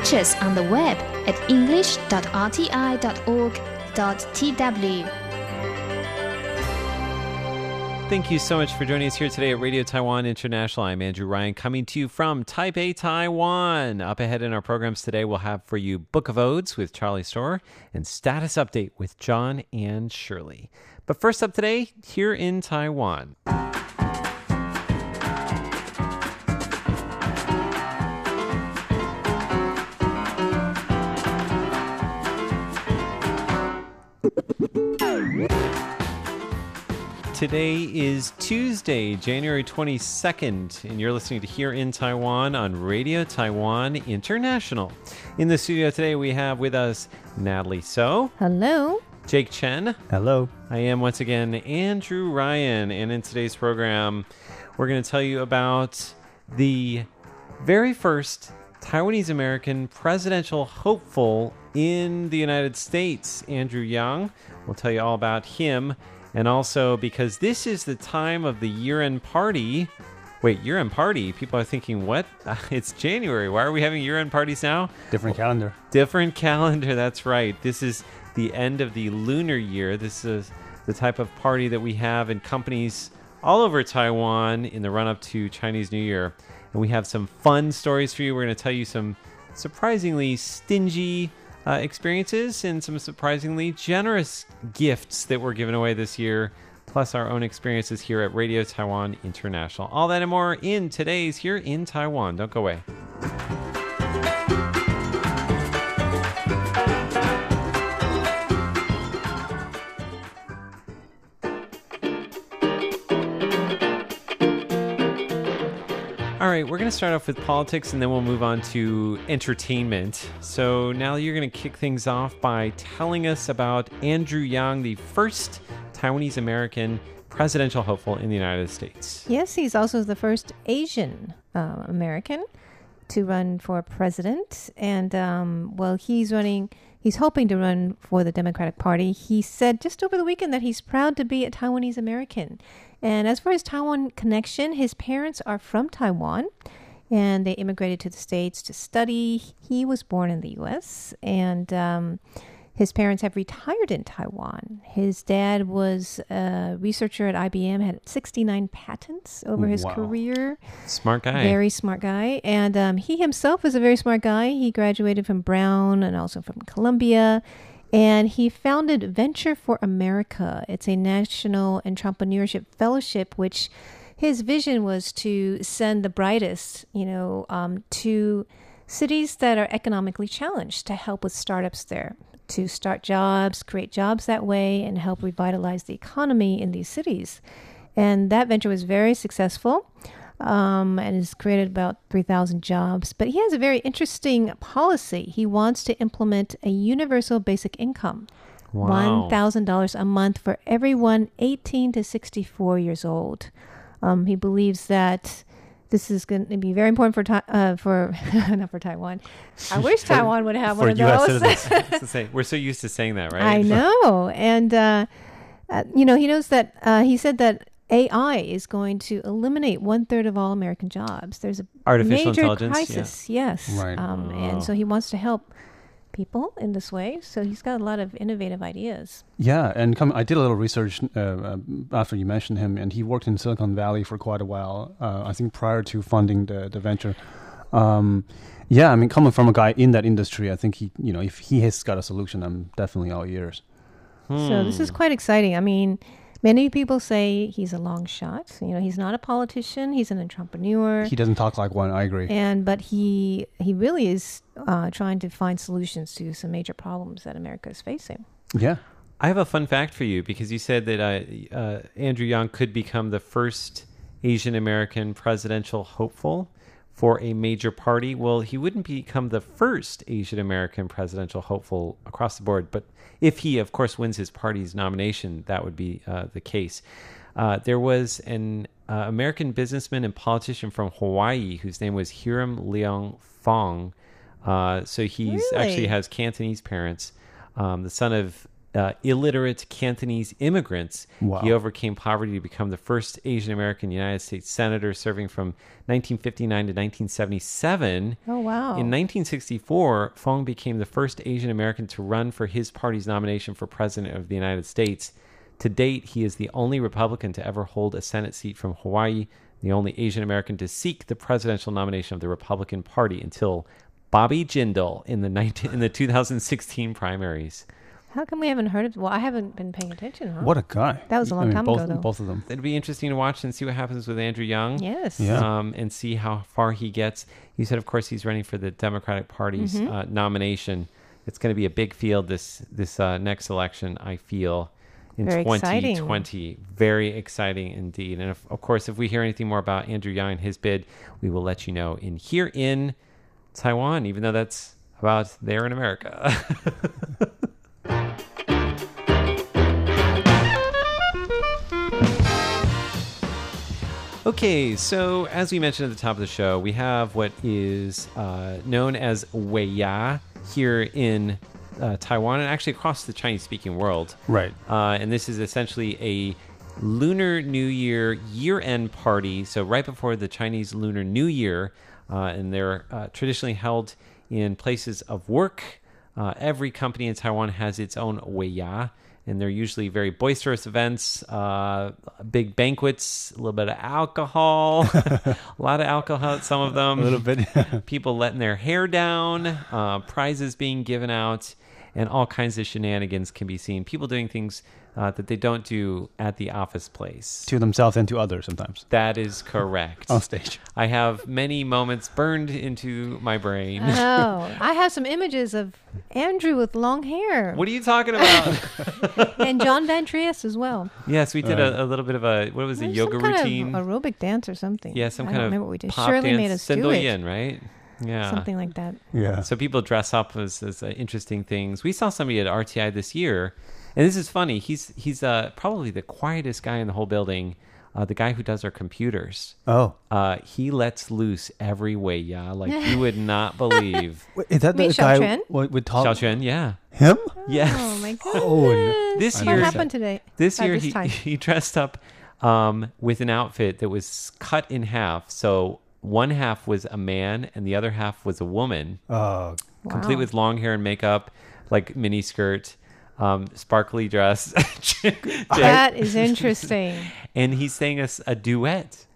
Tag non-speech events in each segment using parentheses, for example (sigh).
On the web at english.rti.org.tw. Thank you so much for joining us here today at Radio Taiwan International. I'm Andrew Ryan coming to you from Taipei, Taiwan. Up ahead in our programs today, we'll have for you Book of Odes with Charlie Storrar and Status Update with John and Shirley. But first up today, here in Taiwan. Today is Tuesday, January 22nd, and you're listening to Here in Taiwan on Radio Taiwan International. In the studio today, we have with us Natalie So, Hello. Jake Chen. Hello. I am once again Andrew Ryan, and in today's program, we're going to tell you about the very first Taiwanese American presidential hopeful in the United States, Andrew Yang. We'll tell you all about him. And also because this is the time of the year end party. Wait, year end party? People are thinking, what? (laughs) it's January. Why are we having year end parties now? Different calendar. Different calendar, that's right. This is the end of the lunar year. This is the type of party that we have in companies all over Taiwan in the run up to Chinese New Year. And we have some fun stories for you. We're going to tell you some surprisingly stingy uh, experiences and some surprisingly generous gifts that were given away this year, plus our own experiences here at Radio Taiwan International. All that and more in today's Here in Taiwan. Don't go away. To start off with politics and then we'll move on to entertainment. So now you're going to kick things off by telling us about Andrew Yang, the first Taiwanese American presidential hopeful in the United States. Yes, he's also the first Asian uh, American to run for president. And, um, well, he's running, he's hoping to run for the Democratic Party. He said just over the weekend that he's proud to be a Taiwanese American. And as for his Taiwan connection, his parents are from Taiwan and they immigrated to the States to study. He was born in the US and um, his parents have retired in Taiwan. His dad was a researcher at IBM, had 69 patents over his Wow. career. Smart guy. Very smart guy. And um, he himself was a very smart guy. He graduated from Brown and also from Columbia. And he founded Venture for America. It's a national entrepreneurship fellowship, which his vision was to send the brightest, you know, um, to cities that are economically challenged to help with startups there, to start jobs, create jobs that way, and help revitalize the economy in these cities. And that venture was very successful um, and has created about 3,000 jobs. But he has a very interesting policy. He wants to implement a universal basic income. Wow. $1,000 a month for everyone 18 to 64 years old. Um, he believes that this is going to be very important for Tai- uh, for (laughs) not for Taiwan. I (laughs) wish Taiwan would have for one of US those. citizens. (laughs) It's. We're so used to saying that, right? I know, and uh, uh, you know, he knows that. Uh, he said that AI is going to eliminate one third of all American jobs. There's a Artificial major intelligence, yeah. crisis, yes, Right. Um, and so he wants to help people in this way. So he's got a lot of innovative ideas. Yeah, and come, I did a little research uh, uh, after you mentioned him, and he worked in Silicon Valley for quite a while. Uh, I think prior to funding the the venture. Um, yeah, I mean, coming from a guy in that industry, I think he, you know, if he has got a solution, I'm definitely all ears. So this Hmm. is quite exciting. I mean, many people say he's a long shot. You know, he's not a politician. He's an entrepreneur. He doesn't talk like one. I agree. and but he he really is uh, trying to find solutions to some major problems that America is facing. Yeah. I have a fun fact for you because you said that uh, uh, Andrew Yang could become the first Asian American presidential hopeful for a major party. Well, he wouldn't become the first Asian American presidential hopeful across the board, but if he, of course, wins his party's nomination, that would be uh, the case. Uh, there was an uh, American businessman and politician from Hawaii whose name was Hiram Leong Fong. Uh, so he Really? actually has Cantonese parents, um, the son of uh, illiterate Cantonese immigrants. Wow. He overcame poverty to become the first Asian American United States senator, serving from 1959 to 1977. Oh, wow. In 1964, Fong became the first Asian American to run for his party's nomination for president of the United States. To date, he is the only Republican to ever hold a Senate seat from Hawaii, the only Asian American to seek the presidential nomination of the Republican Party until Bobby Jindal in the 19, in the 2016 primaries. How come we haven't heard of? Well, I haven't been paying attention. Huh? What a guy! That was a long mean, time both, ago, though. Both of them. It'd be interesting to watch and see what happens with Andrew Yang. Yes. Yeah. um, and see how far he gets. He said, of course, he's running for the Democratic Party's Mm-hmm. uh, nomination. It's going to be a big field this this uh, next election. I feel in Very exciting. 2020, very exciting indeed. And if, of course, if we hear anything more about Andrew Yang and his bid, we will let you know in here in Taiwan. Even though that's about there in America. (laughs) Okay, so as we mentioned at the top of the show, we have what is uh, known as Weiya here in uh, Taiwan and actually across the Chinese speaking world. Right. Uh, and this is essentially a Lunar New Year year end party. So, right before the Chinese Lunar New Year, uh, and they're uh, traditionally held in places of work. Uh, every company in Taiwan has its own Weiya, and they're usually very boisterous events, uh, big banquets, a little bit of alcohol, (laughs) a lot of alcohol at some of them A little bit. people letting their hair down, uh, prizes being given out, and all kinds of shenanigans can be seen. People doing things uh, that they don't do at the office place. to themselves and to others sometimes That is correct. (laughs) on stage. I have many moments burned into my brain. Oh, (laughs) I have some images of Andrew with long hair What are you talking about? (laughs) and John Van Trieste as well. yes, we did a, a little bit of a what was it, yoga some kind routine? of aerobic dance or something. yeah, some I kind don't of remember what we did. pop Shirley dance. made us do it. Sendoyen, right? Yeah, Something like that. Yeah. So people dress up as, as uh, interesting things. We saw somebody at RTI this year, and this is funny. He's he's uh, probably the quietest guy in the whole building. Uh, the guy who does our computers. Oh, Uh, he lets loose every way, yeah, like you would not believe. (laughs) Wait, is that Meet the Xiao guy Quan? with, with top? Xiao Quan, yeah, Him? (laughs) yes. Oh my (laughs) goodness. Oh, This what year- happened today? This year this he time. he dressed up um, with an outfit that was cut in half. So one half was a man and the other half was a woman. Oh, complete Wow. with long hair and makeup, like mini skirt, um, sparkly dress. (laughs) That is interesting. and he's sang us a, duet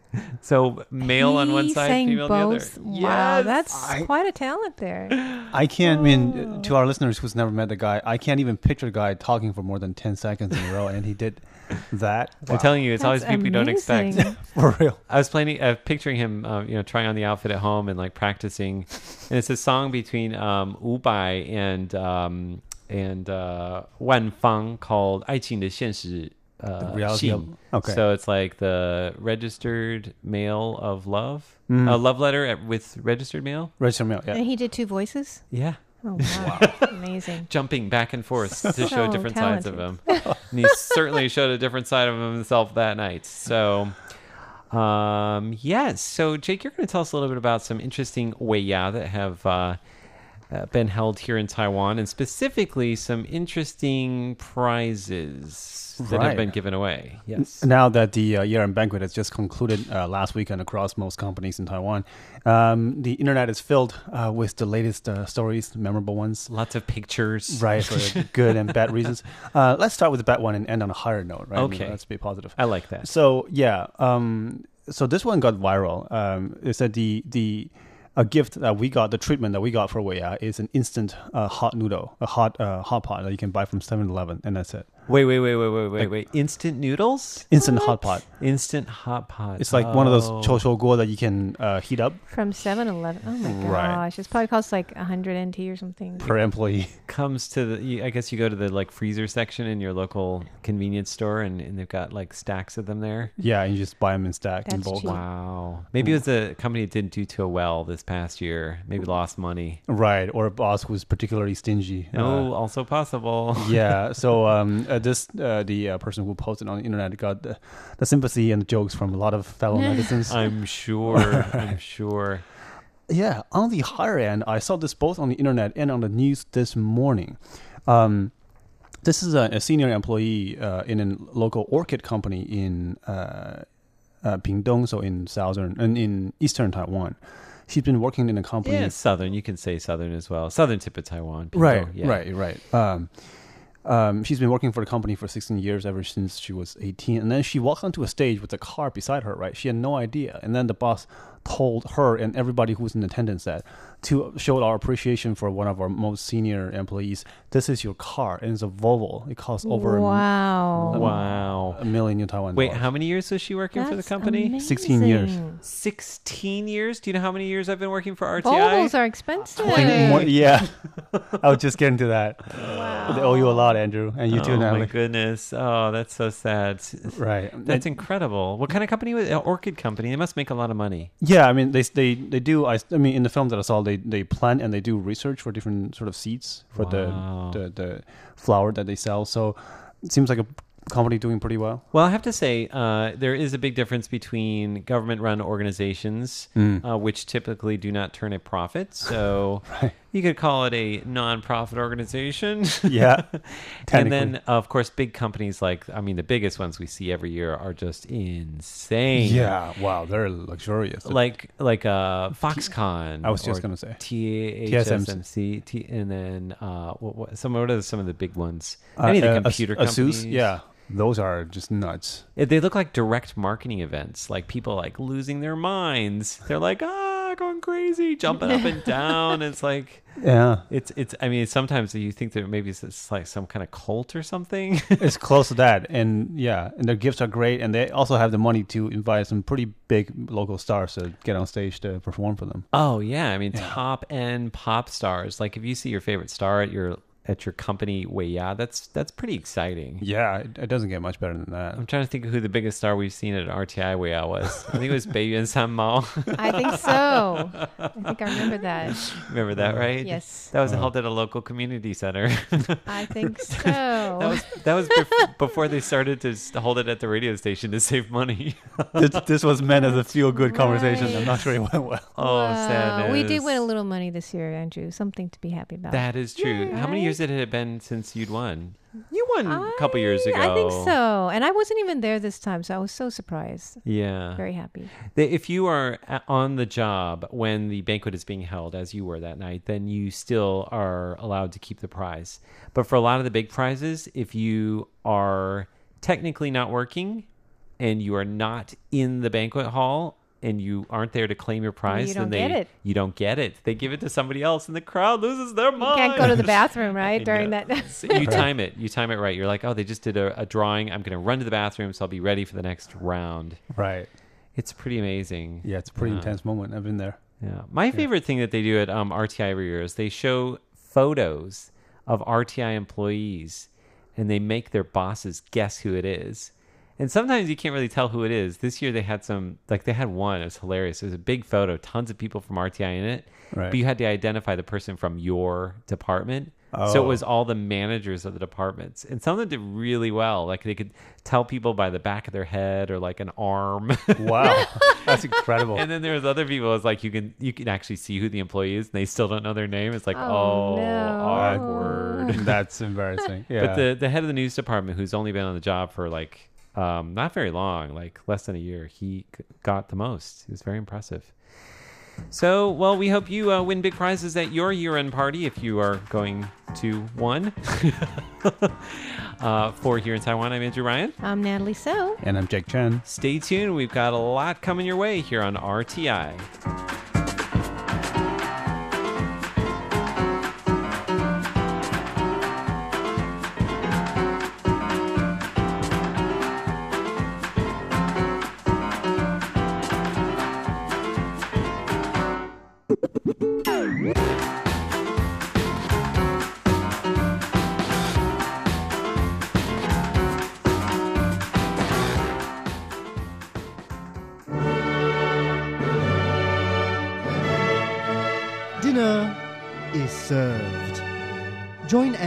So male on one He side, sang female on the both. other. Wow, Yes! that's I- quite a talent there. I can't. I mean, to our listeners who's never met the guy, I can't even picture the guy talking for more than ten seconds in a row, and he did that. I'm (laughs) telling you, it's always That's people you don't expect. amazing. (laughs) for real. I was planning, uh, picturing him, um, you know, trying on the outfit at home and like practicing. And it's a song between um, Wu Bai and um, and uh, Wan Fang called "爱情的现实." uh, reality of- okay. So it's like the registered mail of love, Mm. a love letter at, with registered mail. Register mail. Yeah. And he did two voices. Yeah, Oh wow, (laughs) amazing. jumping back and forth to show So different sides of him. and he certainly showed a different side of himself that night. So, um, yes. So, Jake, you're going to tell us a little bit about some interesting Weiya that have uh, uh, been held here in Taiwan, and specifically some interesting prizes that have been given away. Yes. Now that the uh, year-end banquet has just concluded uh, last weekend across most companies in Taiwan, um, the internet is filled uh, with the latest uh, stories, memorable ones. Lots of pictures. Right, for (laughs) good and bad reasons. Uh, let's start with the bad one and end on a higher note, right? I mean, Okay. let's be positive. I like that. So yeah, um, so this one got viral. Um, it said the the a gift that we got, the treatment that we got for Weiya is an instant uh, hot noodle, a hot uh, hot pot that you can buy from 7-Eleven, and that's it. Wait, wait, wait, wait, wait, wait, wait. Instant noodles? Instant hot pot. Instant hot pot. It's like one of those Oh. cho cho guo that you can uh, heat up From 7-Eleven. Oh my Right. gosh, it's probably costs like 100 NT or something. per employee. comes to the you, i guess you go to the like freezer section in your local convenience store and, and they've got like stacks of them there Yeah, and you just buy them in stack in That's bulk. cheap. wow maybe it was a company that didn't do too well this past year maybe lost money Right, or a boss who's particularly stingy. Uh, oh also possible yeah. So (laughs) um, uh, this uh, the uh, person who posted on the internet got the, the sympathy and the jokes from a lot of fellow (laughs) netizens. i'm sure (laughs) i'm sure Yeah, on the higher end, I saw this both on the internet and on the news this morning. Um, This is a, a senior employee uh, in a local orchid company in uh, uh, Pingdong, so in southern and in eastern Taiwan. She's been working in a company. Yeah, southern. You can say southern as well. Southern tip of Taiwan. Pingdong, Right, yeah. right, right. Um, um, she's been working for the company for 16 years, ever since she was 18. And then she walked onto a stage with a car beside her, right? She had no idea. And then the boss told her and everybody who's in attendance that to show our appreciation for one of our most senior employees, this is your car. And it's a Volvo. It costs over a- wow. Wow. a million in Taiwan. Wait, dollars. how many years was she working for the That's company? 16 years. 16 years? Do you know how many years I've been working for RTI? Volvos are expensive. More- yeah. (laughs) I was just getting to that. Wow. They owe you a lot, Andrew. And you too, Natalie. oh my goodness. Oh, that's so sad. Right. That's And- incredible. What kind of company was? Uh, Orchid company. They must make a lot of money. Yeah, I mean they they they do. I, I mean in the film that I saw, they they plant and they do research for different sort of seeds for Wow. the, the the flower that they sell. So it seems like a company doing pretty well. Well, I have to say, uh, there is a big difference between government run organizations, Mm. uh, which typically do not turn a profit. So (laughs) Right. You could call it a non-profit organization. (laughs) Yeah, and then, of course, big companies like, I mean, the biggest ones we see every year are just insane. Yeah, wow, they're luxurious. Like, like uh, Foxconn. I was just gonna say. TSMC, T, and then uh, what, what, some what are some of the big ones? Uh, Any of the uh, computer Asus, companies. yeah, those are just nuts. They look like direct marketing events, like people like losing their minds. They're like, ah, going crazy, jumping up and (laughs) down. It's like Yeah, it's it's. I mean, sometimes you think that maybe it's, it's like some kind of cult or something. (laughs) it's close to that, and yeah, and their gifts are great, and they also have the money to invite some pretty big local stars to get on stage to perform for them. oh yeah, I mean, Yeah. top end pop stars. Like if you see your favorite star at your at your company, way yeah, that's that's pretty exciting. Yeah, it, it doesn't get much better than that. I'm trying to think of who the biggest star we've seen at RTI Weiya was. I think it was Baby and San Mao. (laughs) I think so. I think I remember that. Remember that, right? Yes, That was uh-huh. held at a local community center. (laughs) I think (laughs) so. That was that was bef- before they started to hold it at the radio station to save money. this, this was meant as a feel good conversation. I'm not sure it went well. oh, Wow. sadness. We did win a little money this year, Andrew. Something to be happy about. That is true. How many Right? Years had been since you'd won? You won a couple years ago. I think so. And I wasn't even there this time, so I was so surprised. Yeah. Very happy. If you are on the job when the banquet is being held, as you were that night, then you still are allowed to keep the prize. But for a lot of the big prizes, if you are technically not working and you are not in the banquet hall and you aren't there to claim your prize, you then they get it. you don't get it. They give it to somebody else, and the crowd loses their mind. You can't go to the bathroom, right? (laughs) During know. that. (laughs) So you (laughs) time it. You time it right. You're like, oh, they just did a, a drawing. I'm going to run to the bathroom, so I'll be ready for the next round. Right. It's pretty amazing. Yeah, it's a pretty Yeah. intense moment. I've been there. Yeah. My favorite thing that they do at um, RTI every year is they show photos of RTI employees and they make their bosses guess who it is. And sometimes you can't really tell who it is. This year they had some, like they had one. It was hilarious. It was a big photo, tons of people from RTI in it. Right. But you had to identify the person from your department. So Oh. it was all the managers of the departments. And some of them did really well. Like they could tell people by the back of their head or like an arm. (laughs) Wow, that's incredible. And then there was other people. It's like you can you can actually see who the employee is, and they still don't know their name. It's like Oh, oh, no. awkward. that's embarrassing. (laughs) Yeah. But the the head of the news department, who's only been on the job for like um, not very long, like less than a year, he got the most. It was very impressive. So, well, we hope you uh, win big prizes at your year-end party if you are going to one. (laughs) uh, for here in Taiwan, I'm Andrew Ryan. I'm Natalie So. and I'm Jake Chen. Stay tuned. We've got a lot coming your way here on RTI.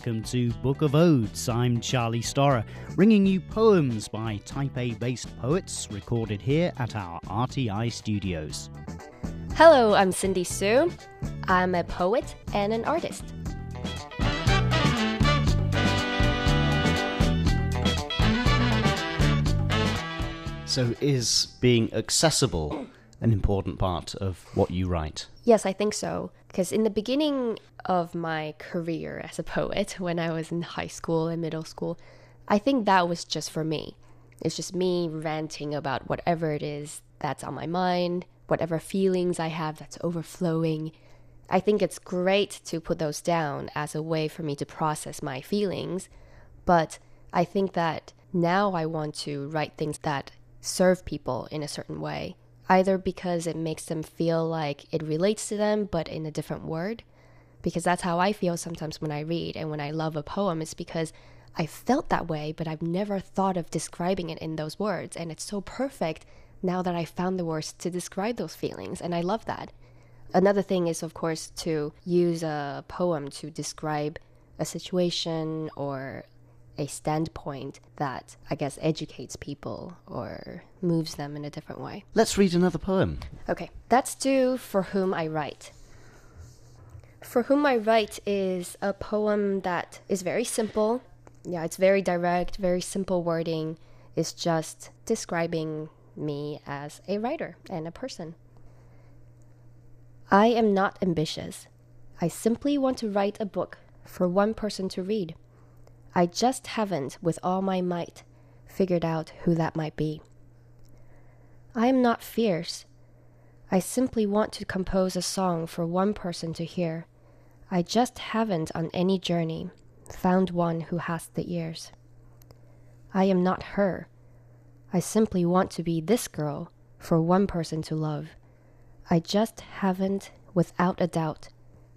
Welcome to Book of Odes. I'm Charlie Storrar, bringing you poems by Taipei based poets recorded here at our RTI studios. Hello, I'm Cindy Sue. I'm a poet and an artist. So, is being accessible an important part of what you write? Yes, I think so. Because in the beginning of my career as a poet, when I was in high school and middle school, I think that was just for me. It's just me ranting about whatever it is that's on my mind, whatever feelings I have that's overflowing. I think it's great to put those down as a way for me to process my feelings, but I think that now I want to write things that serve people in a certain way, either because it makes them feel like it relates to them, but in a different word. Because that's how I feel sometimes when I read and when I love a poem, it's because I felt that way, but I've never thought of describing it in those words. And it's so perfect now that I found the words to describe those feelings. And I love that. Another thing is, of course, to use a poem to describe a situation or a standpoint that I guess educates people or moves them in a different way. Let's read another poem. Okay, that's do For Whom I Write. For Whom I Write is a poem that is very simple. Yeah, it's very direct, very simple wording. It's just describing me as a writer and a person. I am not ambitious. I simply want to write a book for one person to read. I just haven't, with all my might, figured out who that might be. I am not fierce. I simply want to compose a song for one person to hear. I just haven't, on any journey, found one who has the ears. I am not her. I simply want to be this girl for one person to love. I just haven't, without a doubt,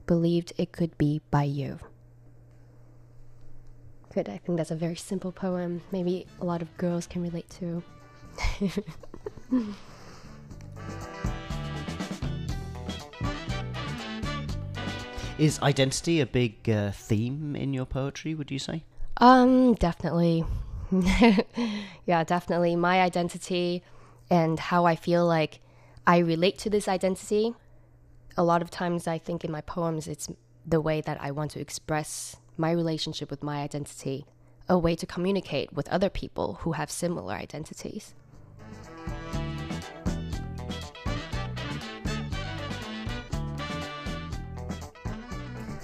believed it could be by you. Good. I think that's a very simple poem. Maybe a lot of girls can relate to. (laughs) Is identity a big uh, theme in your poetry, would you say? Um, definitely. (laughs) yeah, definitely. My identity and how I feel like I relate to this identity. A lot of times I think in my poems it's the way that I want to express my relationship with my identity, a way to communicate with other people who have similar identities.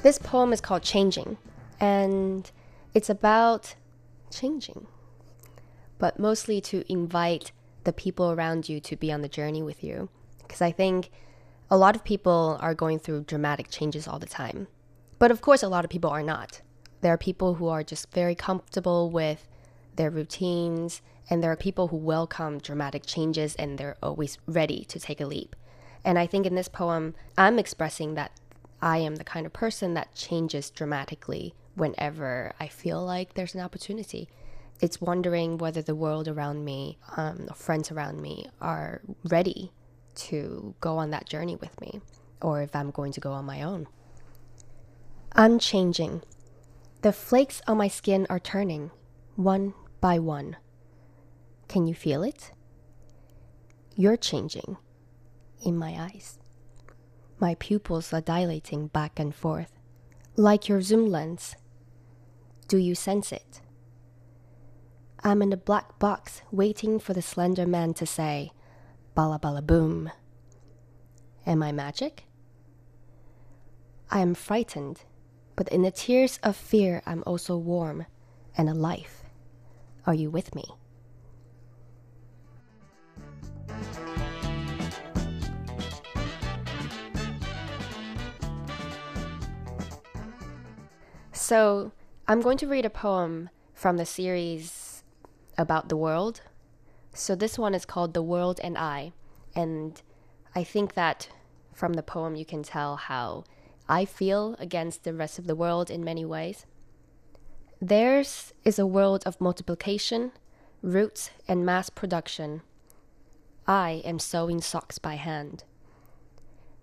This poem is called Changing, and it's about changing, but mostly to invite the people around you to be on the journey with you. Because I think a lot of people are going through dramatic changes all the time. But of course, a lot of people are not. There are people who are just very comfortable with their routines, and there are people who welcome dramatic changes and they're always ready to take a leap. And I think in this poem, I'm expressing that I am the kind of person that changes dramatically whenever I feel like there's an opportunity. It's wondering whether the world around me, um, friends around me, are ready to go on that journey with me, or if I'm going to go on my own. I'm changing. The flakes on my skin are turning, one by one. Can you feel it? You're changing in my eyes. My pupils are dilating back and forth, like your zoom lens. Do you sense it? I'm in a black box waiting for the slender man to say, Bala bala boom. Am I magic? I am frightened, but in the tears of fear, I'm also warm and alive. Are you with me? So, I'm going to read a poem from the series about the world. So, this one is called The World and I. And I think that from the poem, you can tell how I feel against the rest of the world in many ways. Theirs is a world of multiplication, roots, and mass production. I am sewing socks by hand.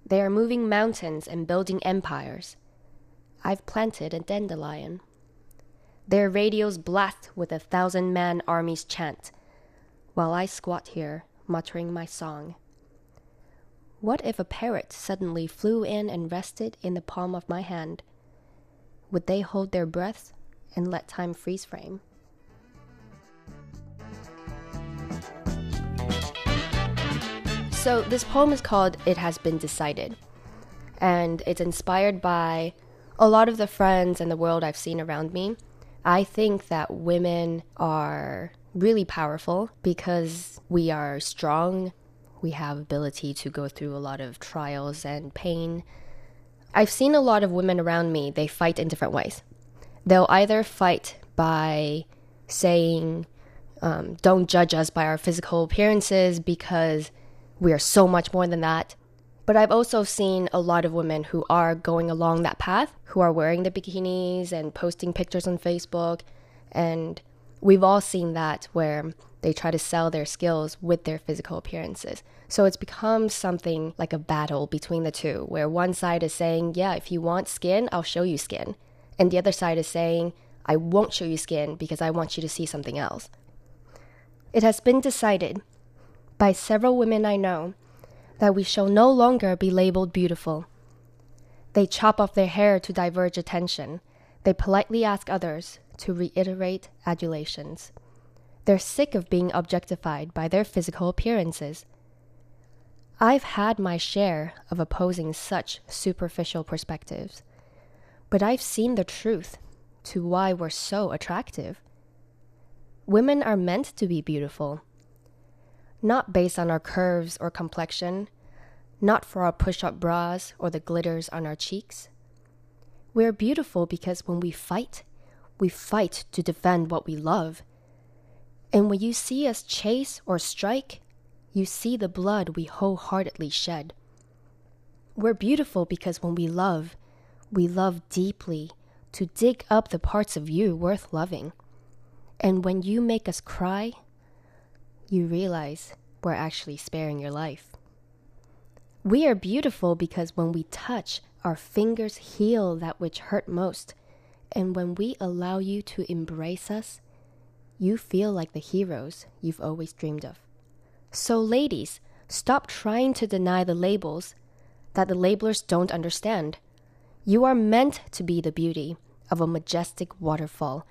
They are moving mountains and building empires. I've planted a dandelion. Their radios blast with a thousand man army's chant, while I squat here, muttering my song. What if a parrot suddenly flew in and rested in the palm of my hand? Would they hold their breaths and let time freeze frame? So, this poem is called It Has Been Decided, and it's inspired by a lot of the friends and the world I've seen around me. I think that women are really powerful because we are strong, we have ability to go through a lot of trials and pain. I've seen a lot of women around me, they fight in different ways. They'll either fight by saying, um, don't judge us by our physical appearances because we are so much more than that. But I've also seen a lot of women who are going along that path, who are wearing the bikinis and posting pictures on Facebook. And we've all seen that where they try to sell their skills with their physical appearances. So it's become something like a battle between the two, where one side is saying, Yeah, if you want skin, I'll show you skin. And the other side is saying, I won't show you skin because I want you to see something else. It has been decided by several women I know that we shall no longer be labeled beautiful. They chop off their hair to diverge attention. They politely ask others to reiterate adulations. They're sick of being objectified by their physical appearances. I've had my share of opposing such superficial perspectives, but I've seen the truth to why we're so attractive. Women are meant to be beautiful not based on our curves or complexion, not for our push up bras or the glitters on our cheeks. We're beautiful because when we fight, we fight to defend what we love. And when you see us chase or strike, you see the blood we wholeheartedly shed. We're beautiful because when we love, we love deeply to dig up the parts of you worth loving. And when you make us cry, you realize we're actually sparing your life. We are beautiful because when we touch, our fingers heal that which hurt most. And when we allow you to embrace us, you feel like the heroes you've always dreamed of. So, ladies, stop trying to deny the labels that the labelers don't understand. You are meant to be the beauty of a majestic waterfall,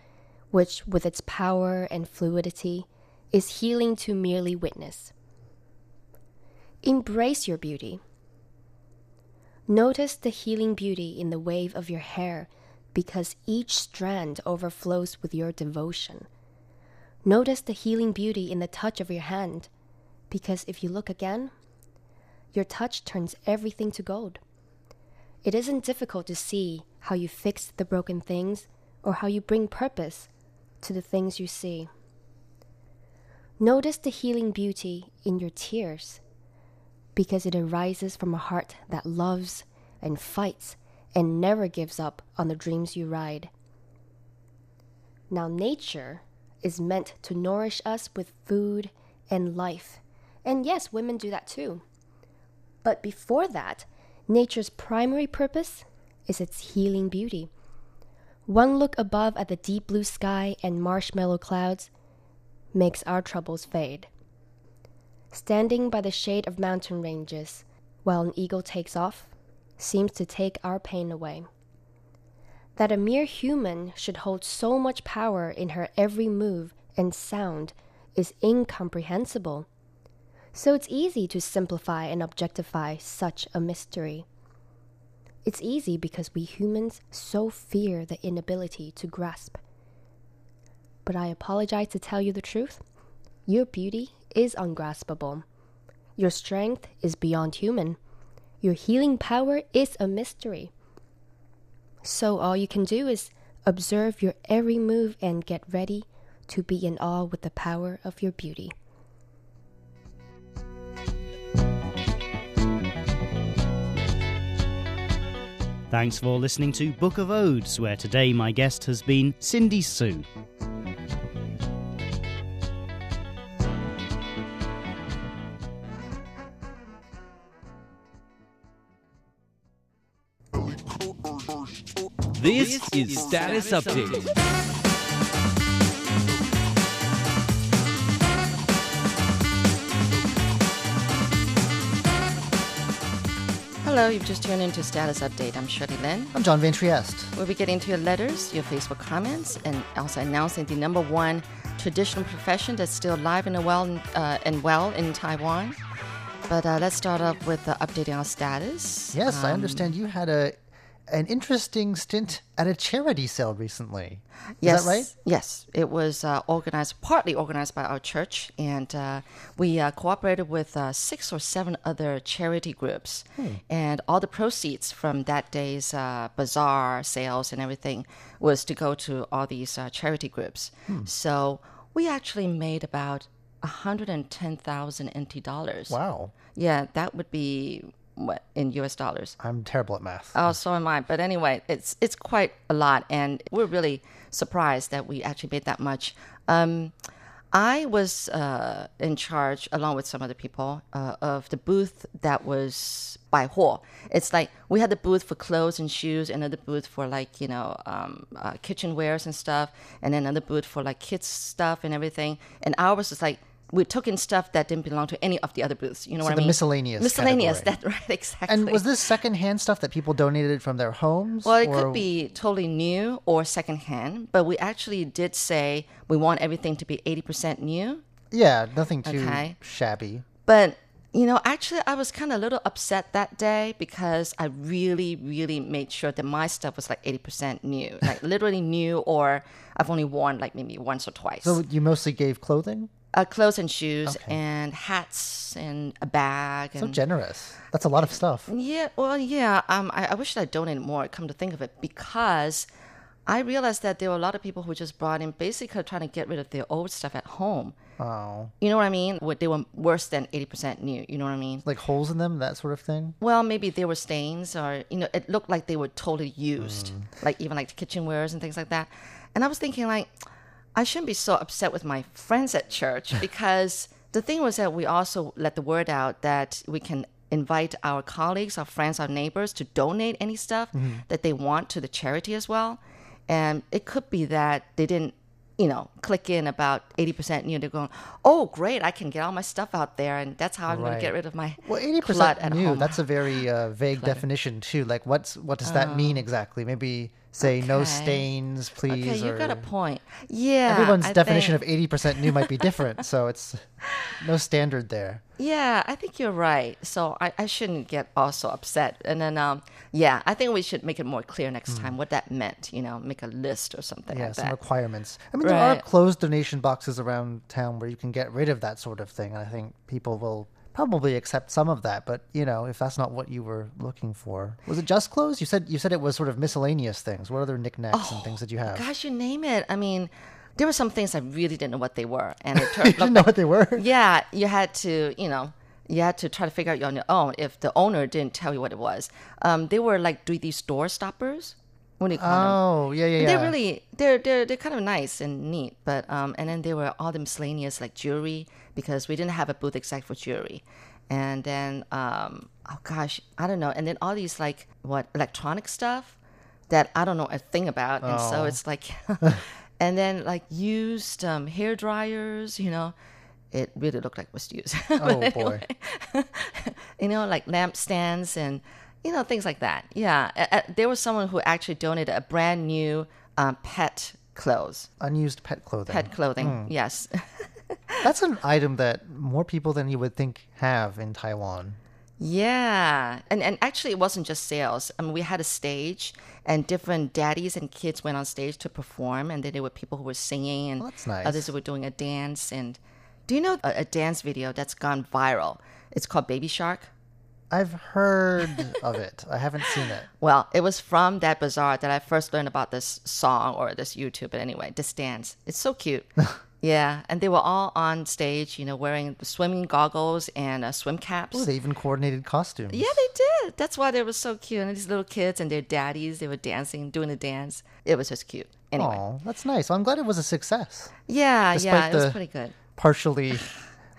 which, with its power and fluidity, is healing to merely witness. Embrace your beauty. Notice the healing beauty in the wave of your hair because each strand overflows with your devotion. Notice the healing beauty in the touch of your hand because if you look again, your touch turns everything to gold. It isn't difficult to see how you fix the broken things or how you bring purpose to the things you see. Notice the healing beauty in your tears because it arises from a heart that loves and fights and never gives up on the dreams you ride. Now, nature is meant to nourish us with food and life. And yes, women do that too. But before that, nature's primary purpose is its healing beauty. One look above at the deep blue sky and marshmallow clouds makes our troubles fade. Standing by the shade of mountain ranges while an eagle takes off seems to take our pain away. That a mere human should hold so much power in her every move and sound is incomprehensible. So it's easy to simplify and objectify such a mystery. It's easy because we humans so fear the inability to grasp but I apologize to tell you the truth. Your beauty is ungraspable. Your strength is beyond human. Your healing power is a mystery. So all you can do is observe your every move and get ready to be in awe with the power of your beauty. Thanks for listening to Book of Odes, where today my guest has been Cindy Sue. This is Status Update. Hello, you've just tuned into Status Update. I'm Shirley Lin. I'm John Van Trieste. We'll be getting to your letters, your Facebook comments, and also announcing the number one traditional profession that's still alive and well, uh, and well in Taiwan. But uh, let's start off with uh, updating our status. Yes, I Um, understand you had a an interesting stint at a charity sale recently. Is yes, that right? Yes, it was uh, organized, partly organized by our church, and uh, we uh, cooperated with uh, six or seven other charity groups. Hmm. And all the proceeds from that day's uh, bazaar sales and everything was to go to all these uh, charity groups. Hmm. So we actually made about 110,000 NT dollars. Wow. Yeah, that would be what in US dollars. I'm terrible at math. Oh, so am I. But anyway, it's it's quite a lot, and we're really surprised that we actually made that much. Um, I was uh, in charge, along with some other people, uh, of the booth that was by Huo. It's like we had the booth for clothes and shoes, another booth for like you know um, uh, kitchenwares and stuff, and then another booth for like kids stuff and everything. And ours was like we took in stuff that didn't belong to any of the other booths. You know So what I the mean? miscellaneous Miscellaneous. category. (laughs) That right? Exactly. and was this secondhand stuff that people donated from their homes? Well, it or- could be totally new or secondhand, but we actually did say we want everything to be 80% new. Yeah, nothing too Okay. shabby. But, you know, actually, I was kind of a little upset that day because I really, really made sure that my stuff was like 80% new, like (laughs) literally new, or I've only worn like maybe once or twice. So you mostly gave clothing? Uh, clothes and shoes and hats and a bag. So and generous. That's a lot of stuff. Yeah, well, yeah. Um, I, I wish I'd donated more. Come to think of it, because I realized that there were a lot of people who just brought in basically trying to get rid of their old stuff at home. Oh. You know what I mean? What they were worse than eighty percent new. You know what I mean? Like holes in them, that sort of thing? Well, maybe there were stains, or you know, it looked like they were totally used, like even like the kitchenwares and things like that. And I was thinking, like, I shouldn't be so upset with my friends at church (laughs) because the thing was that we also let the word out that we can invite our colleagues, our friends, our neighbors to donate any stuff that they want to the charity as well. And it could be that they didn't you know, click in about 80% You know, They're going, oh, great, I can get all my stuff out there. And that's how I'm going to get rid of my Well, eighty clut percent at new. home. That's a very uh, vague (laughs) definition too. Like, what's what does that mean exactly? Maybe say no Oh. Stains, please. Okay, you or got a point. Yeah. Everyone's I definition think- of eighty percent new might be different, so it's no standard there. Yeah, I think you're right. So I, I shouldn't get also upset. And then, um, yeah, I think we should make it more clear next time what that meant. You know, make a list or something. Yeah, like some that. requirements. I mean, there are closed donation boxes around town where you can get rid of that sort of thing. And I think people will probably accept some of that. But you know, if that's not what you were looking for, was it just clothes? You said you said it was sort of miscellaneous things. What other knickknacks and things did you have? Gosh, you name it. I mean, there were some things I really didn't know what they were, and it (laughs) you didn't know what they were. (laughs) Yeah, you had to, you know, you had to try to figure out on your own if the owner didn't tell you what it was. Um, they were like 3D store stoppers. What do you call them? Oh, yeah, yeah, yeah. They're really they're they're they're kind of nice and neat, but um, and then there were all the miscellaneous like jewelry because we didn't have a booth exact for jewelry, and then um, oh gosh, I don't know, and then all these like what electronic stuff that I don't know a thing about, and so Oh. it's like, (laughs) and then like used um, hair dryers, you know. It really looked like was used. (laughs) Oh, boy. (laughs) you know, like lamp stands and you know things like that. Yeah, there was someone who actually donated a brand new um, pet clothes, Unused pet clothing. pet clothing. Hmm. Yes, That's an item that more people than you would think have in Taiwan. yeah, and and actually it wasn't just sales. I mean, we had a stage, and different daddies and kids went on stage to perform, and then there were people who were singing, and that's nice. others who were doing a dance. And do you know a, a dance video that's gone viral? It's called Baby Shark. I've heard (laughs) of it. I haven't seen it. Well, it was from that bazaar that I first learned about this song or this YouTube. But anyway, this dance. It's so cute. (laughs) Yeah, and they were all on stage, you know, wearing the swimming goggles and uh, swim caps. Oh, they even coordinated costumes. Yeah, they did. That's why they were so cute. And these little kids and their daddies, they were dancing, doing the dance. It was just cute. Anyway. Oh, that's nice. I'm glad it was a success. Yeah, Despite yeah, it was pretty good. Partially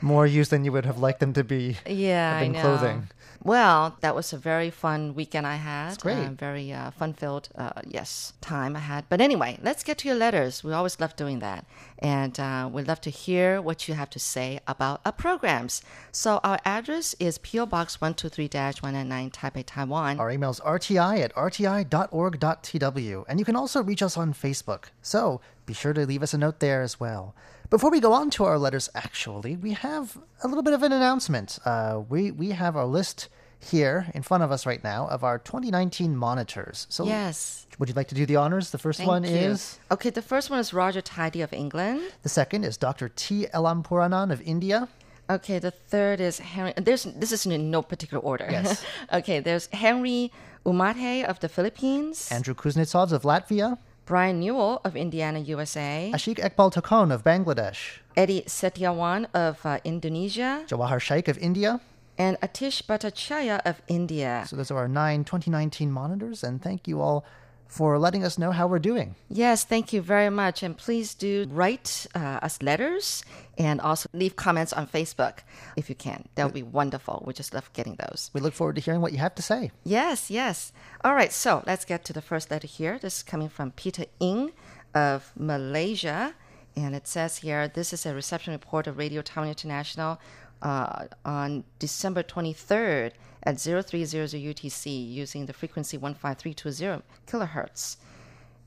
more used than you would have liked them to be. (laughs) Yeah, I know. clothing. Well, that was a very fun weekend I had. That's great. Uh, very uh, fun-filled, uh, yes, time I had. But anyway, let's get to your letters. We always love doing that, and uh, we love to hear what you have to say about our programs. So our address is PO Box one two three one nine nine Taipei, Taiwan. Our email is rti at rti.org.tw, and you can also reach us on Facebook. So be sure to leave us a note there as well. Before we go on to our letters, actually, we have a little bit of an announcement. Uh, we we have our list here in front of us right now of our 2019 monitors. So Yes. would you like to do the honors? The first Thank one you. is Okay, the first one is Roger Tidy of England. the second is Dr. T. Elampuranan of India. Okay, the third is Henry. There's this is in no particular order. Yes. (laughs) okay, there's Henry Umate of the Philippines, Andrew Kuznetsov of Latvia, Brian Newell of Indiana, USA, Ashik Ekbal Tokon of Bangladesh, Eddie Setiawan of uh, Indonesia, Jawahar Shaikh of India. and Atish Bhattacharya of India. So those are our nine 2019 monitors, and thank you all for letting us know how we're doing. Yes, thank you very much. And please do write uh, us letters and also leave comments on Facebook if you can. That would be wonderful. We just love getting those. We look forward to hearing what you have to say. Yes, yes. All right, so let's get to the first letter here. This is coming from Peter Ng of Malaysia. And it says here this is a reception report of Radio Taiwan International uh, on December 23rd at 0300 UTC using the frequency 15320 kilohertz.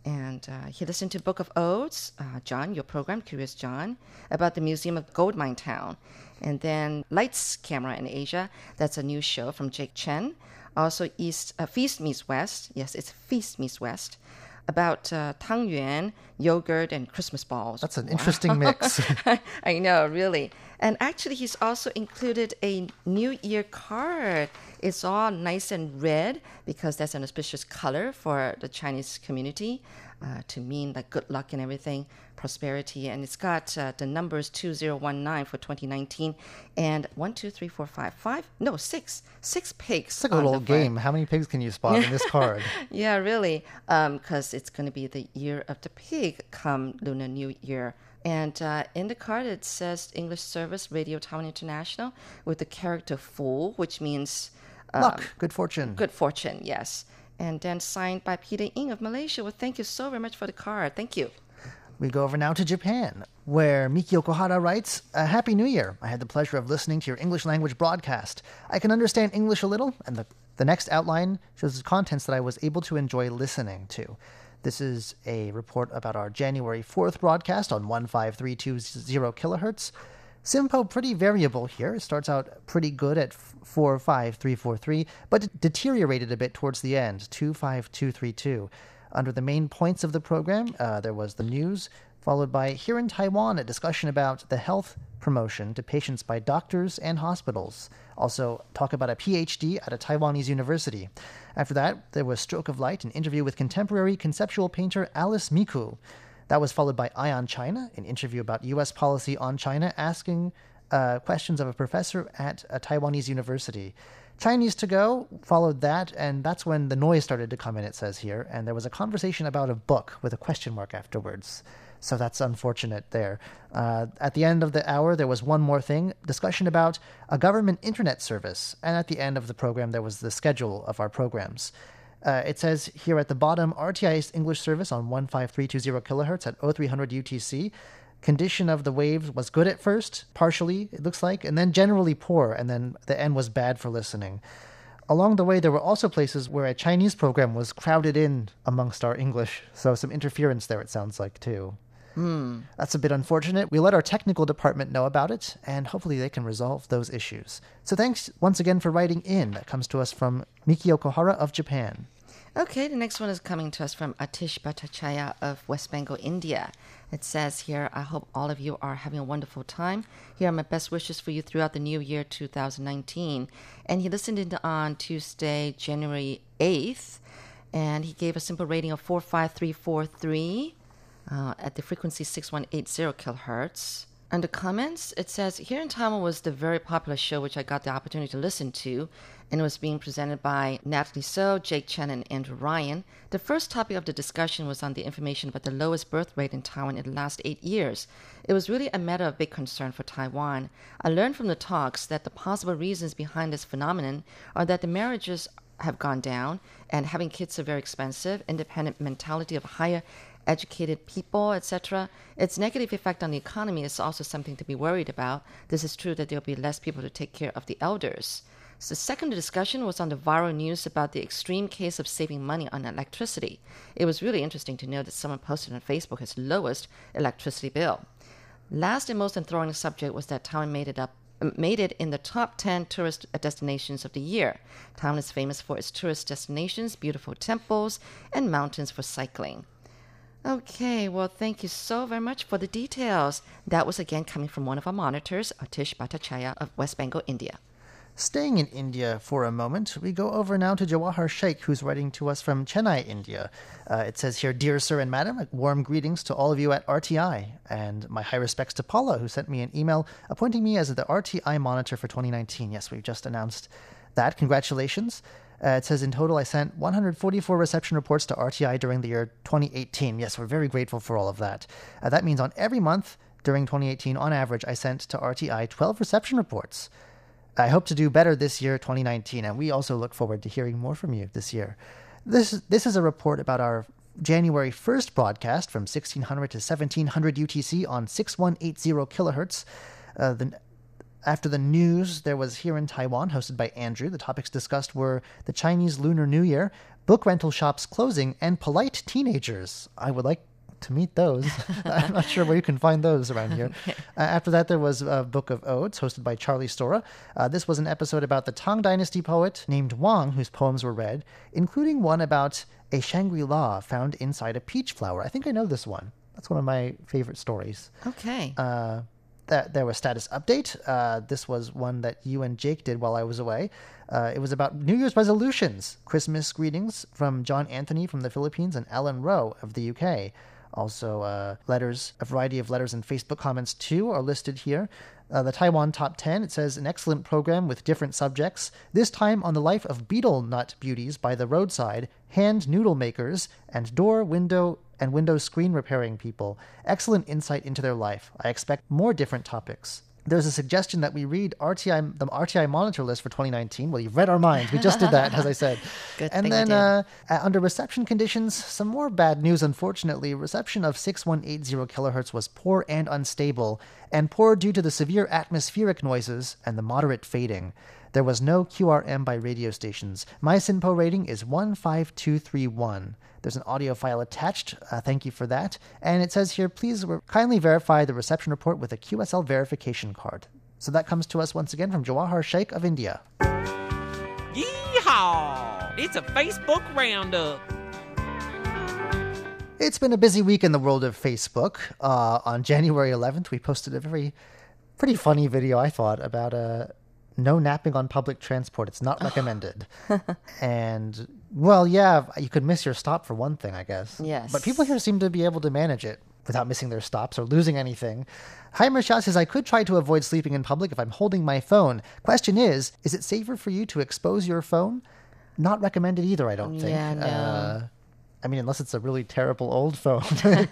And uh, he listened to Book of Odes, uh, John, your program, Curious John, about the Museum of Gold Mine Town. And then Lights Camera in Asia, that's a new show from Jake Chen. Also, East uh, Feast Meets West, yes, it's Feast Meets West, about uh, Tang Yuan, yogurt, and Christmas balls. That's an interesting mix. (laughs) I know, really. And actually, he's also included a New Year card. It's all nice and red because that's an auspicious color for the Chinese community uh, to mean like good luck and everything, prosperity. And it's got uh, the numbers 2019 for 2019 and one, two, three, four, five, five, no, six, six pigs. It's like a little game. How many pigs can you spot in this card? (laughs) Yeah, really, because it's going to be the year of the pig come Lunar New Year. And uh, in the card, it says English Service Radio Taiwan International with the character Fu, which means uh, Luck, good fortune. good fortune, yes. And then signed by Peter Ng of Malaysia. Well, thank you so very much for the card. Thank you. We go over now to Japan, where Miki Yokohara writes, a Happy New Year. I had the pleasure of listening to your English language broadcast. I can understand English a little, and the, the next outline shows the contents that I was able to enjoy listening to. This is a report about our January 4th broadcast on 15320 kilohertz. SINPO pretty variable here. It starts out pretty good at 45343, but deteriorated a bit towards the end, 25232. Under the main points of the program, uh, there was the news, followed by Here in Taiwan, a discussion about the health promotion to patients by doctors and hospitals. Also, talk about a PhD at a Taiwanese university. After that, there was Stroke of Light, an interview with contemporary conceptual painter Alice Miku. That was followed by Eye on China, an interview about U.S. policy on China, asking uh, questions of a professor at a Taiwanese university. Chinese to go followed that, and that's when the noise started to come in, it says here, and there was a conversation about a book with a question mark afterwards. So that's unfortunate there. Uh, at the end of the hour, there was one more thing discussion about a government internet service. And at the end of the program, there was the schedule of our programs. Uh, it says here at the bottom RTI's English service on 15320 kilohertz at 0300 UTC. Condition of the waves was good at first, partially, it looks like, and then generally poor, and then the end was bad for listening. Along the way, there were also places where a Chinese program was crowded in amongst our English, so some interference there, it sounds like, too. That's a bit unfortunate. We let our technical department know about it, and hopefully they can resolve those issues. So thanks once again for writing in. That comes to us from Miki Yokohara of Japan. Okay, the next one is coming to us from Atish Bhattacharya of West Bengal, India. It says here, I hope all of you are having a wonderful time. Here are my best wishes for you throughout the new year 2019. And he listened in on Tuesday, January 8th, and he gave a SINPO rating of 45343. uh, at the frequency 6180 kilohertz. Under comments, it says Here in Taiwan was the very popular show which I got the opportunity to listen to, and it was being presented by Natalie So, Jake Chen, and Andrew Ryan. The first topic of the discussion was on the information about the lowest birth rate in Taiwan in the last eight years. It was really a matter of big concern for Taiwan. I learned from the talks that the possible reasons behind this phenomenon are that the marriages have gone down and having kids are very expensive, independent mentality of higher educated people, etc. Its negative effect on the economy is also something to be worried about. This is true that there will be less people to take care of the elders. The second discussion was on the viral news about the extreme case of saving money on electricity. It was really interesting to know that someone posted on Facebook his lowest electricity bill. Last and most enthralling subject was that Taiwan made it up made it in the top 10 tourist destinations of the year. Taiwan is famous for its tourist destinations, beautiful temples, and mountains for cycling. Okay, well, thank you so very much for the details. That was again coming from one of our monitors, Atish Bhattacharya of West Bengal, India. Staying in India for a moment, we go over now to Jawahar Sheikh, who's writing to us from Chennai, India. Uh, it says here, Dear Sir and Madam, warm greetings to all of you at RTI, and my high respects to Paula, who sent me an email appointing me as the RTI monitor for 2019. Yes, we've just announced that. Congratulations. Uh, it says in total, I sent 144 reception reports to RTI during the year 2018. Yes, we're very grateful for all of that. Uh, that means on every month during 2018, on average, I sent to RTI 12 reception reports. I hope to do better this year, 2019, and we also look forward to hearing more from you this year. This, this is a report about our January 1st broadcast from 1600 to 1700 UTC on 6180 kilohertz. Uh, the after the news, there was Here in Taiwan, hosted by Andrew. The topics discussed were the Chinese Lunar New Year, book rental shops closing, and polite teenagers. I would like to meet those. (laughs) (laughs) I'm not sure where you can find those around here. (laughs) Uh, after that, there was a Book of Odes, hosted by Charlie Storrar. Uh, this was an episode about the Tang Dynasty poet named Wang, whose poems were read, including one about a Shangri La found inside a peach flower. I think I know this one. That's one of my favorite stories. Okay. Uh, that there was status update. Uh, this was one that you and Jake did while I was away. Uh, it was about New Year's resolutions, Christmas greetings from John Anthony from the Philippines and Ellen Rowe of the UK. Also, uh, letters, a variety of letters and Facebook comments too are listed here. Uh, the Taiwan Top 10, it says an excellent program with different subjects, this time on the life of betel nut beauties by the roadside, hand noodle makers, and door, window, and window screen repairing people. Excellent insight into their life. I expect more different topics. There's a suggestion that we read RTI the RTI monitor list for 2019. Well, you've read our minds. We just did that, as I said. (laughs) Good and then uh, uh, under reception conditions, some more bad news. Unfortunately, reception of 6180 kilohertz was poor and unstable, and poor due to the severe atmospheric noises and the moderate fading. There was no QRM by radio stations. My SINPO rating is 15231. There's an audio file attached. Uh, thank you for that. And it says here, please re- kindly verify the reception report with a QSL verification card. So that comes to us once again from Jawahar Sheikh of India. Yeehaw! It's a Facebook roundup. It's been a busy week in the world of Facebook. Uh, on January 11th, we posted a very, pretty funny video, I thought, about uh, no napping on public transport. It's not (laughs) recommended. and, well, yeah, you could miss your stop for one thing, I guess. Yes. But people here seem to be able to manage it without missing their stops or losing anything. Heimer Shah says, I could try to avoid sleeping in public if I'm holding my phone. Question is, is it safer for you to expose your phone? Not recommended either, I don't think. Yeah, no. Uh, I mean, unless it's a really terrible old phone. (laughs)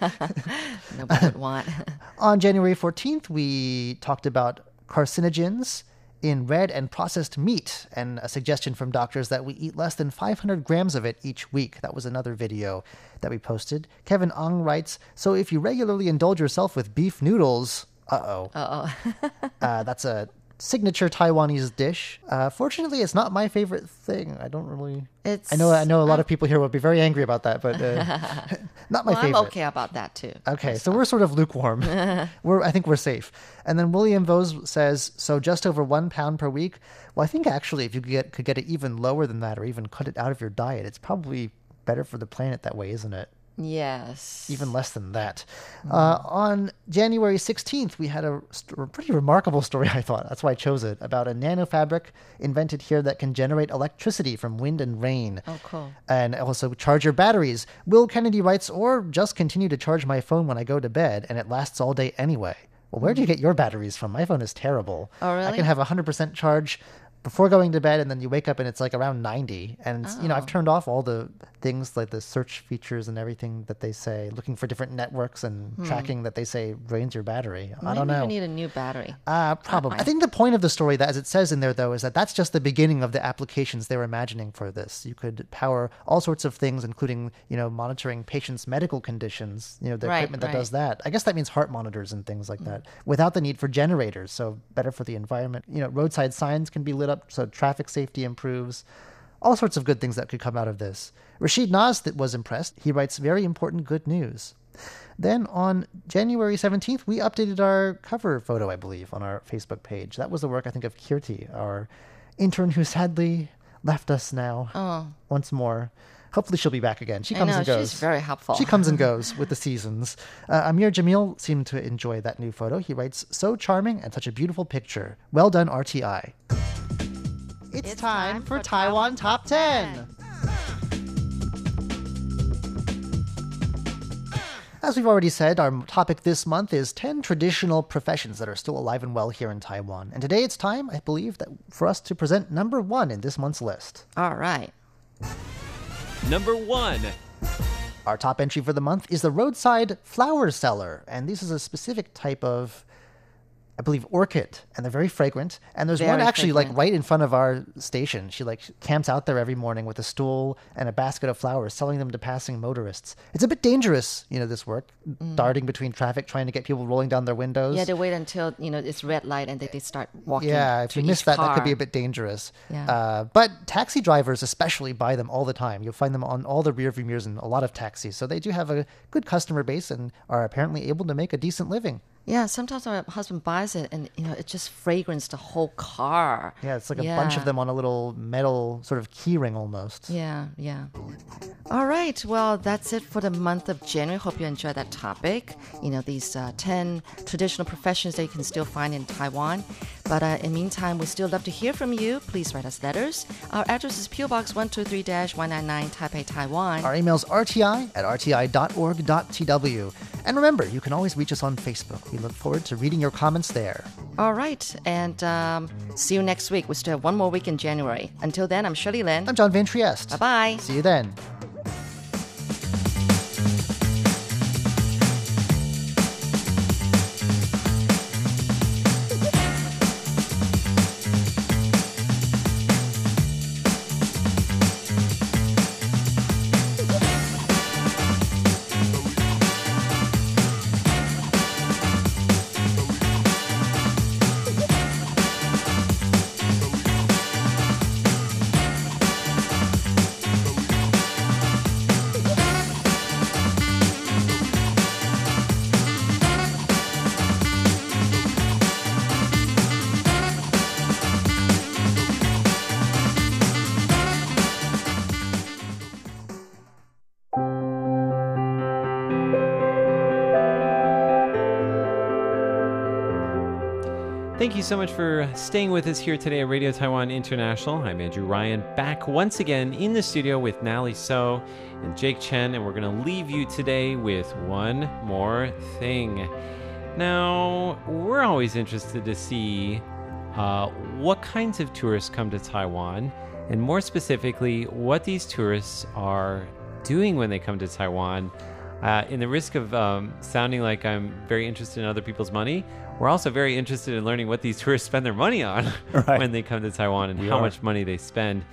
Nobody would want. (laughs) On January 14th, we talked about carcinogens in red and processed meat and a suggestion from doctors that we eat less than 500 grams of it each week. That was another video that we posted. Kevin Ong writes So if you regularly indulge yourself with beef noodles, uh oh. Uh oh. (laughs) Uh, that's a signature Taiwanese dish. Uh, fortunately, it's not my favorite thing. I don't really. It's. I know. I know a lot of people here will be very angry about that, but uh, (laughs) not my well, favorite. I'm okay about that too. Okay, so we're sort of lukewarm. (laughs) we're, I think we're safe. And then William Vose says, so just over one pound per week. Well, I think actually, if you could get could get it even lower than that, or even cut it out of your diet, it's probably better for the planet that way, isn't it? Yes. even less than that. Uh, on January 16th, we had a, st- pretty remarkable story, (laughs) I thought. That's why I chose it, about a nanofabric invented here that can generate electricity from wind and rain. Oh, cool. And also charge your batteries. Will Kennedy writes, or just continue to charge my phone when I go to bed, and it lasts all day anyway. Well, where do you get your batteries from? My phone is terrible. Oh, really? I can have a 100% charge before going to bed, and then you wake up and it's like around 90. And, you know, I've Oh. turned off all the things like the search features and everything that they say, looking for different networks and tracking that they say drains your battery. I don't Hmm. Know. you need a new battery. Uh, probably. I think the point of the story, that as it says in there, though, is that that's just the beginning of the applications they're imagining for this. You could power all sorts of things, including you know monitoring patients' medical conditions. You know, the Right, equipment that does that. I guess that means heart monitors and things like that, without the need for generators. So better for the environment. You know, roadside signs can be lit up, so traffic safety improves. All sorts of good things that could come out of this. Rashid Naz was impressed. He writes very important good news. Then on January 17th, we updated our cover photo, I believe, on our Facebook page. That was the work, I think, of Kirti, our intern who sadly left us now Oh, once more. Hopefully, she'll be back again. She comes know. and goes. She's very helpful. She comes and (laughs) goes with the seasons. Uh, Amir Jamil seemed to enjoy that new photo. He writes, So charming and such a beautiful picture. Well done, RTI. It's, time, for Taiwan Top 10. As we've already said, our topic this month is 10 traditional professions that are still alive and well here in Taiwan. And today it's time, I believe, that for us to present number one in this month's list. All right. Number one. Our top entry for the month is the roadside flower seller, and this is a specific type of, I believe, orchid, and they're very fragrant. And there's one Very actually like right in front of our station. She like camps out there every morning with a stool and a basket of flowers, selling them to passing motorists. It's a bit dangerous, you know, this work, darting between traffic, trying to get people rolling down their windows. Mm. Yeah, they wait until you know it's red light and they, they start walking. Yeah, if to you miss that, that could be a bit dangerous. Yeah. Uh, but taxi drivers especially buy them all the time. You'll find them on all the rear view mirrors in a lot of taxis. So they do have a good customer base and are apparently able to make a decent living. Yeah, sometimes my husband buys it and you know it just fragrance the whole car. Yeah, it's like a bunch of them on a little metal sort of key ring almost. Yeah, yeah. All right. Well, that's it for the month of January. Hope you enjoyed that topic. You know, these uh, 10 traditional professions that you can still find in Taiwan. But uh, in the meantime, we'd still love to hear from you. Please write us letters. Our address is PO Box 123 199 Taipei, Taiwan. Our email's rti at rti.org.tw. And remember, you can always reach us on Facebook. We look forward to reading your comments there. All right. And um, see you next week. We still have one more week in January. Until then, I'm Shirley Lin. I'm John Van Trieste. Bye bye. See you then. You so much for staying with us here today at Radio Taiwan International. I'm Andrew Ryan, back once again in the studio with Nally So and Jake Chen, and we're going to leave you today with one more thing. Now, we're always interested to see uh, what kinds of tourists come to Taiwan, and more specifically, what these tourists are doing when they come to Taiwan. Uh, in the risk of um, sounding like I'm very interested in other people's money, we're also very interested in learning what these (laughs) tourists spend their money on (laughs) Right. when they come to Taiwan and We how are. much money they spend.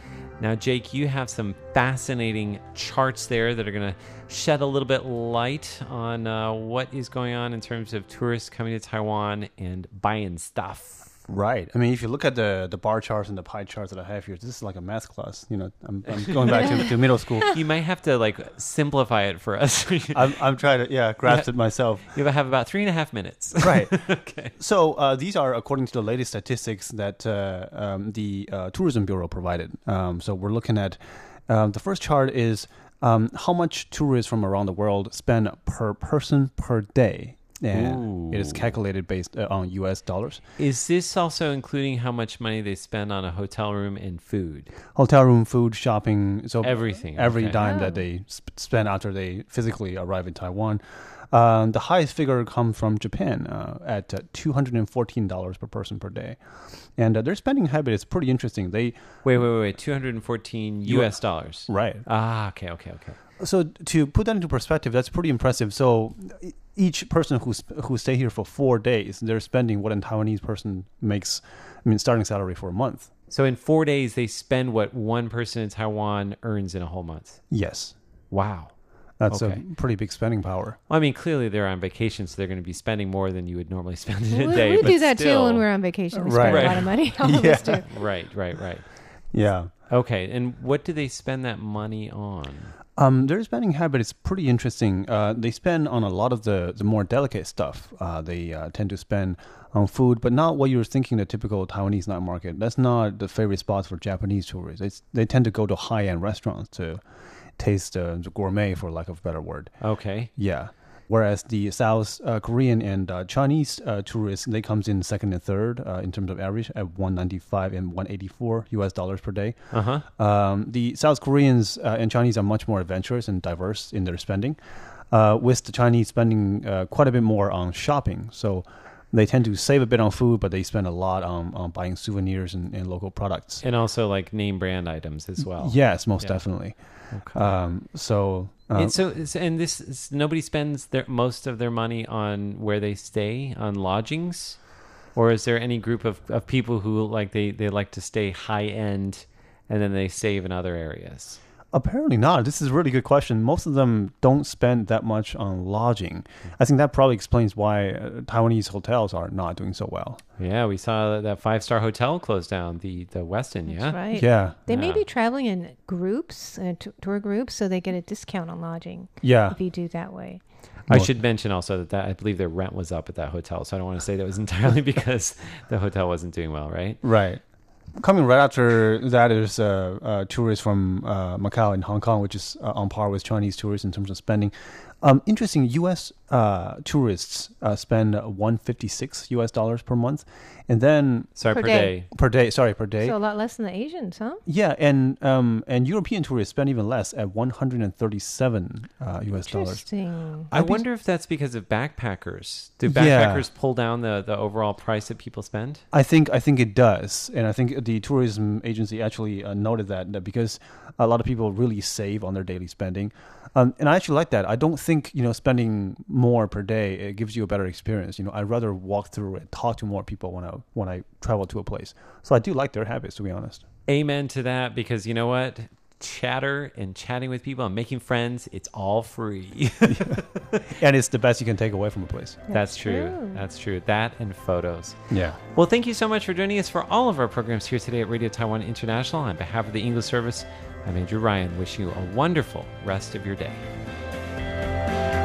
Now, Jake, you have some fascinating charts there that are going to shed a little bit light on uh, what is going on in terms of tourists coming to Taiwan and buying stuff. Right. I mean, if you look at the the bar charts and the pie charts that I have here, this is like a math class. You know, I'm, I'm going back to, (laughs) to middle school. You might have to like simplify it for us. (laughs) I'm, I'm trying to yeah grasp it myself. You have about three and a half minutes. (laughs) Right. okay. So uh, these are according to the latest statistics that uh, um, the uh, Tourism Bureau provided. Um, so we're looking at um, the first chart is um, how much tourists from around the world spend per person per day. And it is calculated based uh, on US dollars. Is this also including how much money they spend on a hotel room and food? Hotel room, food, shopping, so Everything, every okay. dime Oh. that they sp- spend after they physically arrive in Taiwan. Um, the highest figure comes from Japan uh, at uh, $214 per person per day. And uh, their spending habit is pretty interesting. They Wait, wait, wait, wait. 214 US dollars. Right. Ah, okay, okay, okay. So to put that into perspective, that's pretty impressive. So each person who who stay here for four days, they're spending what a Taiwanese person makes. I mean, starting salary for a month. So in four days, they spend what one person in Taiwan earns in a whole month. Yes, Wow. that's Okay. a pretty big spending power. Well, I mean, clearly they're on vacation, so they're going to be spending more than you would normally (laughs) spend in a we day. we but do that too when we're on vacation. We Right. spend a lot of money. (laughs) All of us do. Right, right, right. Yeah. Okay, and what do they spend that money on? Um, their spending habit is pretty interesting. Uh, they spend on a lot of the, the more delicate stuff. Uh, they uh, tend to spend on food, but not what you're thinking the typical Taiwanese night market. That's not the favorite spots for Japanese tourists. It's, they tend to go to high end restaurants to taste uh, the gourmet, for lack of a better word. Okay. Yeah. Whereas the South uh, Korean and uh, Chinese uh, tourists, they comes in second and third uh, in terms of average at 195 and 184 US dollars per day. Uh huh. Um, the South Koreans uh, and Chinese are much more adventurous and diverse in their spending, uh, with the Chinese spending uh, quite a bit more on shopping. So they tend to save a bit on food, but they spend a lot on, on buying souvenirs and, and local products. And also like name brand items as well. Yes, most Yeah. definitely. Okay. Um, so uh, and so, and this is, nobody spends their most of their money on where they stay on lodgings, or is there any group of, of people who like they, they like to stay high end, and then they save in other areas? Apparently not. This is a really good question. Most of them don't spend that much on lodging. I think that probably explains why uh, Taiwanese hotels are not doing so well. Yeah, we saw that five star hotel close down, the the Westin. Yeah, That's right. Yeah, They may Yeah. be traveling in groups, uh, t- tour groups, so they get a discount on lodging yeah. if you do that way. I Well- should mention also that, that I believe their rent was up at that hotel, so I don't want to say that was (laughs) entirely because the hotel wasn't doing well, right? Right. Coming right after that is uh, uh, tourists from uh, Macau and Hong Kong, which is uh, on par with Chinese tourists in terms of spending. Um, interesting, U.S. Uh, tourists uh, spend 156 U.S. dollars per month, and then Sorry, Per per, day. day. per day. Sorry, per day. So a lot less than the Asians, huh? yeah, and um, and European tourists spend even less at 137 uh, U.S. dollars. Interesting. I be- wonder if that's because of backpackers. Do Yeah. backpackers pull down the, the overall price that people spend? I think I think it does, and I think the tourism agency actually uh, noted that, that because a lot of people really save on their daily spending, um, and I actually like that. I don't think you know spending more per day it gives you a better experience. You know, I'd rather walk through and talk to more people when I when I travel to a place. So I do like their habits, to be honest. Amen to that, because you know what? Chatter and chatting with people and making friends, it's all free. (laughs) And it's the best you can take away from a place. That's true. true. That's true. That and photos. Yeah. Well, thank you so much for joining us for all of our programs here today at Radio Taiwan International. On behalf of the English service, I'm Andrew Ryan. Wish you a wonderful rest of your day thank you